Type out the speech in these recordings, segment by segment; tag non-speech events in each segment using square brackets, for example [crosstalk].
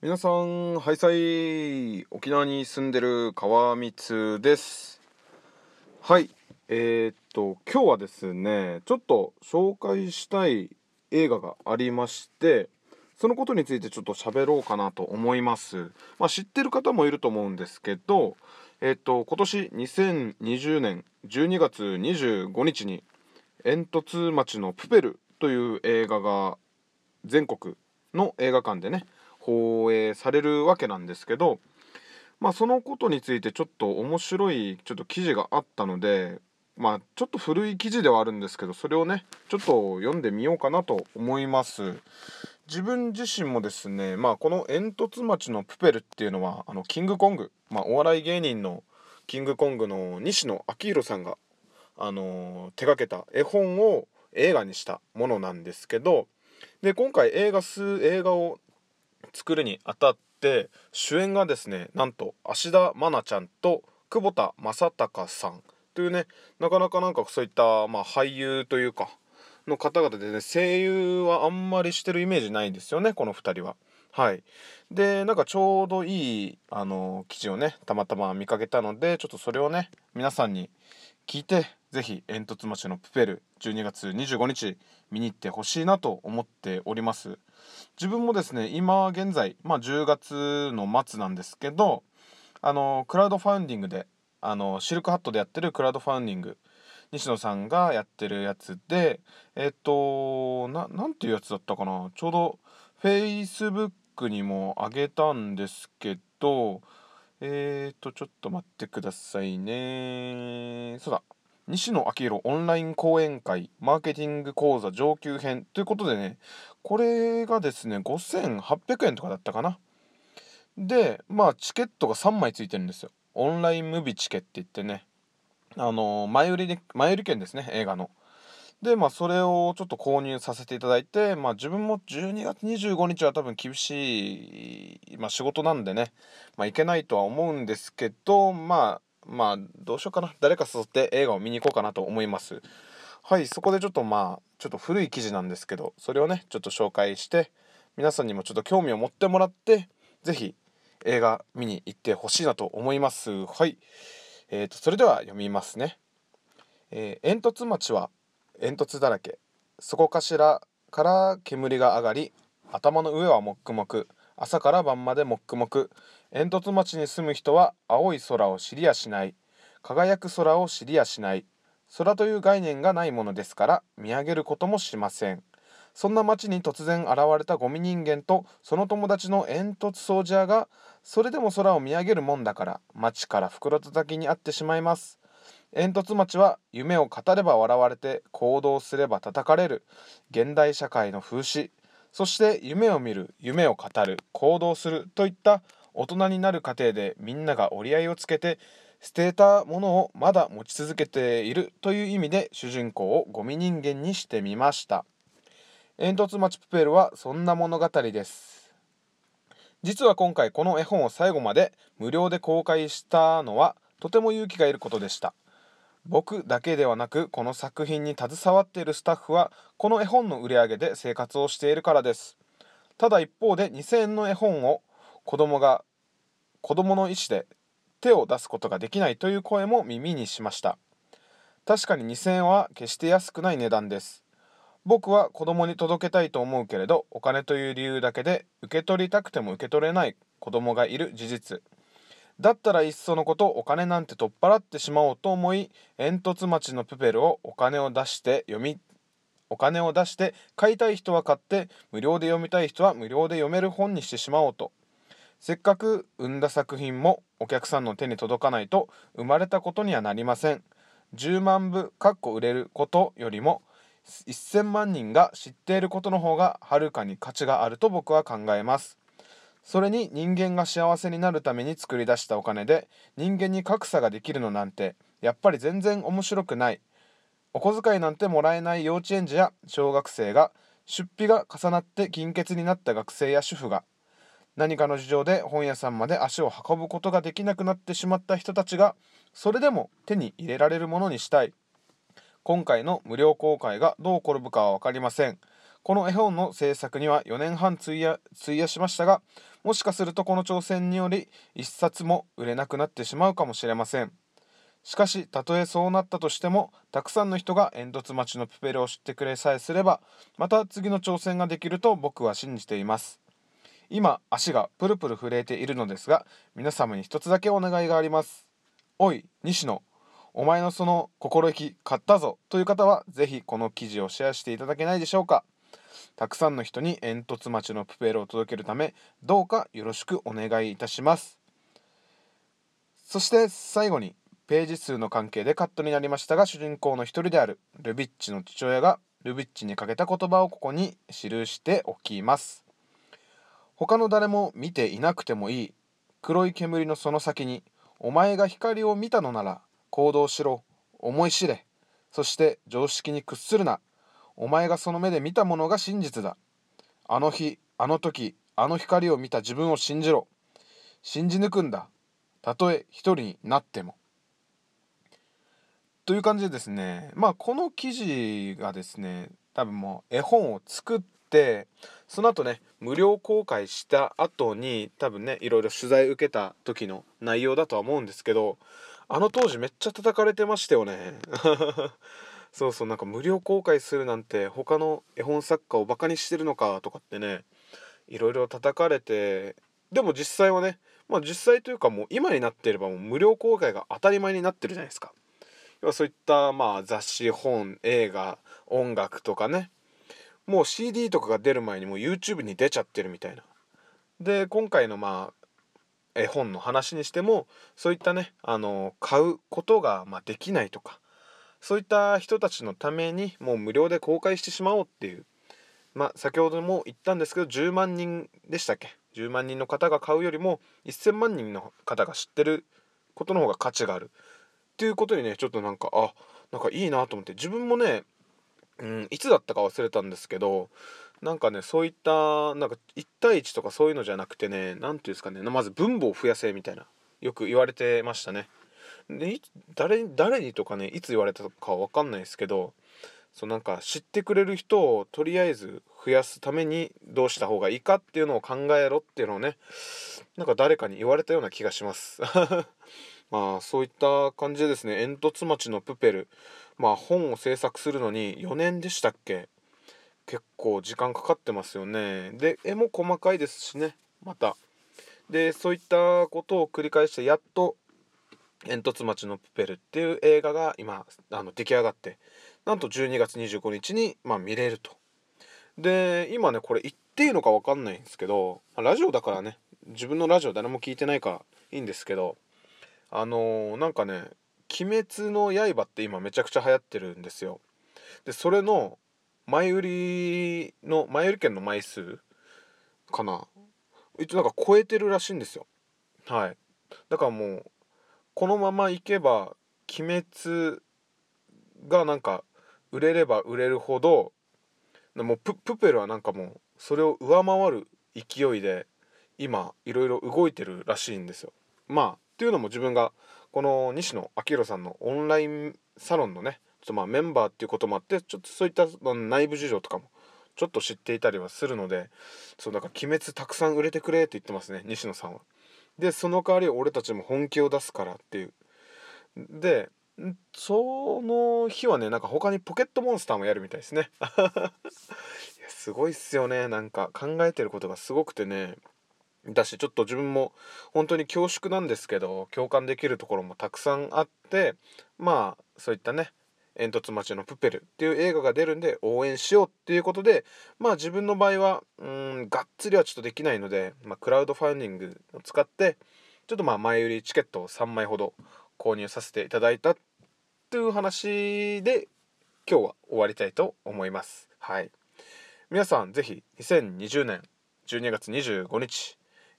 皆さんハイサイ沖縄に住んでる川光です。はい。えー、っと今日はですねちょっと紹介したい映画がありましてそのことについてちょっと喋ろうかなと思います。まあ知ってる方もいると思うんですけどえー、っと今年2020年12月25日に煙突町のプペルという映画が全国の映画館でね放映されるわけなんですけどまあそのことについてちょっと面白いちょっと記事があったのでまあちょっと古い記事ではあるんですけどそれをねちょっと読んでみようかなと思います。自分自身もですねまあこの煙突町のプペルっていうのはあのキングコング、まあ、お笑い芸人のキングコングの西野昭弘さんがあのー、手がけた絵本を映画にしたものなんですけどで今回映画数映画を作るにあたって主演がですねなんと芦田愛菜ちゃんと久保田正孝さんというねなかなかなんかそういった、まあ、俳優というかの方々でね声優はあんまりしてるイメージないんですよねこの2人は。はいでなんかちょうどいいあの記事をねたまたま見かけたのでちょっとそれをね皆さんに聞いて是非煙突町のプペル12月25日見に行ってほしいなと思っております自分もですね今現在、まあ、10月の末なんですけどあのクラウドファウンディングであのシルクハットでやってるクラウドファウンディング西野さんがやってるやつでえっとななんていうやつだったかなちょうど Facebook にもあげたんですけどえーと、ちょっと待ってくださいね。そうだ。西野昭弘オンライン講演会マーケティング講座上級編ということでね、これがですね、5800円とかだったかな。で、まあ、チケットが3枚ついてるんですよ。オンラインムービーチケって言ってね、あの前売りで、前売り券ですね、映画の。でまあそれをちょっと購入させていただいてまあ自分も12月25日は多分厳しい、まあ、仕事なんでねまあ行けないとは思うんですけどまあまあどうしようかな誰か誘って映画を見に行こうかなと思いますはいそこでちょっとまあちょっと古い記事なんですけどそれをねちょっと紹介して皆さんにもちょっと興味を持ってもらって是非映画見に行ってほしいなと思います。はい。えーと、それでは読みますね、えー、煙突町は煙突だらけ。そこかしらから煙が上がり頭の上はもっくもく。朝から晩までもっくもく。煙突町に住む人は青い空を知りやしない。輝く空を知りやしない。空という概念がないものですから見上げることもしません。そんな町に突然現れたゴミ人間とその友達の煙突掃除屋がそれでも空を見上げるもんだから町から袋叩きにあってしまいます。煙突町は夢を語れば笑われて行動すれば叩かれる。現代社会の風刺。そして夢を見る夢を語る行動するといった大人になる過程でみんなが折り合いをつけて捨てたものをまだ持ち続けているという意味で主人公をゴミ人間にしてみました。煙突町プペルはそんな物語です。実は今回この絵本を最後まで無料で公開したのはとても勇気がいることでした。僕だけではなくこの作品に携わっているスタッフはこの絵本の売り上げで生活をしているからです。ただ一方で2000円の絵本を子供が子供の意思で手を出すことができないという声も耳にしました。確かに2000円は決して安くない値段です。僕は子供に届けたいと思うけれどお金という理由だけで受け取りたくても受け取れない子供がいる事実。だったらいっそのことお金なんて取っ払ってしまおうと思い煙突町のプペルをお金を出して読みお金を出して買いたい人は買って無料で読みたい人は無料で読める本にしてしまおうと。せっかく生んだ作品もお客さんの手に届かないと生まれたことにはなりません。10万部かっこ売れることよりも1000万人が知っていることの方がはるかに価値があると僕は考えます。それに人間が幸せになるために作り出したお金で人間に格差ができるのなんてやっぱり全然面白くない。お小遣いなんてもらえない幼稚園児や小学生が出費が重なって金欠になった学生や主婦が何かの事情で本屋さんまで足を運ぶことができなくなってしまった人たちがそれでも手に入れられるものにしたい。今回の無料公開がどう転ぶかは分かりません。この絵本の制作には4年半費や費やしましたがもしかするとこの挑戦により1冊も売れなくなってしまうかもしれません。しかしたとえそうなったとしてもたくさんの人が煙突町のプペルを知ってくれさえすればまた次の挑戦ができると僕は信じています。今足がプルプル震えているのですが皆様に一つだけお願いがあります。おい西野。お前のその心意気買ったぞ。という方は是非この記事をシェアしていただけないでしょうか。たくさんの人に煙突町のプペルを届けるためどうかよろしくお願いいたします。そして最後にページ数の関係でカットになりましたが主人公の一人であるルビッチの父親がルビッチにかけた言葉をここに記しておきます。他の誰も見ていなくてもいい黒い煙のその先にお前が光を見たのなら行動しろ思い知れそして常識に屈するなお前がその目で見たものが真実だ。あの日、あの時、あの光を見た自分を信じろ。信じ抜くんだ。たとえ一人になっても。という感じでですね、まあこの記事がですね、多分もう絵本を作って、その後ね、無料公開した後に多分ね、いろいろ取材受けた時の内容だとは思うんですけど、あの当時めっちゃ叩かれてましたよね。[laughs] そうそうなんか無料公開するなんて他の絵本作家をバカにしてるのかとかってねいろいろ叩かれてでも実際はねまあ実際というかもう今になっていればもう無料公開が当たり前になってるじゃないですか要はそういったまあ雑誌本映画音楽とかねもう CD とかが出る前にもう YouTube に出ちゃってるみたいな。で今回のまあ絵本の話にしてもそういったねあの買うことがまできないとかそういった人たちのためにもう無料で公開してしまおうっていう。まあ先ほども言ったんですけど10万人でしたっけ？10万人の方が買うよりも1000万人の方が知ってることの方が価値がある。っていうことにねちょっとなんかあなんかいいなと思って。自分もね、うん、いつだったか忘れたんですけどなんかねそういったなんか1対1とかそういうのじゃなくてね何て言うんですかねまず分母を増やせみたいなよく言われてましたね。で誰誰にとかねいつ言われたかわかんないですけどそうなんか知ってくれる人をとりあえず増やすためにどうした方がいいかっていうのを考えろっていうのをねなんか誰かに言われたような気がします [laughs] まあそういった感じでですね煙突町のプペルまあ本を制作するのに4年でしたっけ？結構時間かかってますよね。で絵も細かいですしねまた。でそういったことを繰り返してやっと煙突町のプペルっていう映画が今あの出来上がってなんと12月25日に、まあ、見れると。で今ねこれ言っていいのか分かんないんですけどラジオだからね自分のラジオ誰も聞いてないからいいんですけどあのー、なんかね「鬼滅の刃」って今めちゃくちゃ流行ってるんですよ。でそれの前売りの前売り券の枚数かな。一応なんか超えてるらしいんですよ。はい。だからもうこのままいけば鬼滅がなんか売れれば売れるほどもうププペルはなんかもうそれを上回る勢いで今いろいろ動いてるらしいんですよ。まあっていうのも自分がこの西野昭弘さんのオンラインサロンのねちょっとまあメンバーっていうこともあってちょっとそういった内部事情とかもちょっと知っていたりはするのでそうだから鬼滅たくさん売れてくれって言ってますね西野さんは。でその代わり俺たちも本気を出すからっていう。でその日はねなんか他にポケットモンスターもやるみたいですね。[laughs] いやすごいっすよね。なんか考えてることがすごくてね。だしちょっと自分も本当に恐縮なんですけど共感できるところもたくさんあってまあそういったね煙突町のプペルっていう映画が出るんで応援しようっていうことでまあ自分の場合はうんがっつりはちょっとできないので、まあ、クラウドファンディングを使ってちょっとまあ前売りチケットを3枚ほど購入させていただいたという話で今日は終わりたいと思います。はい。皆さんぜひ2020年12月25日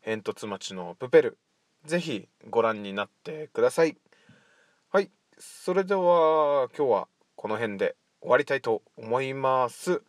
煙突町のプペル是非ご覧になってください。はい。それでは今日はこの辺で終わりたいと思います。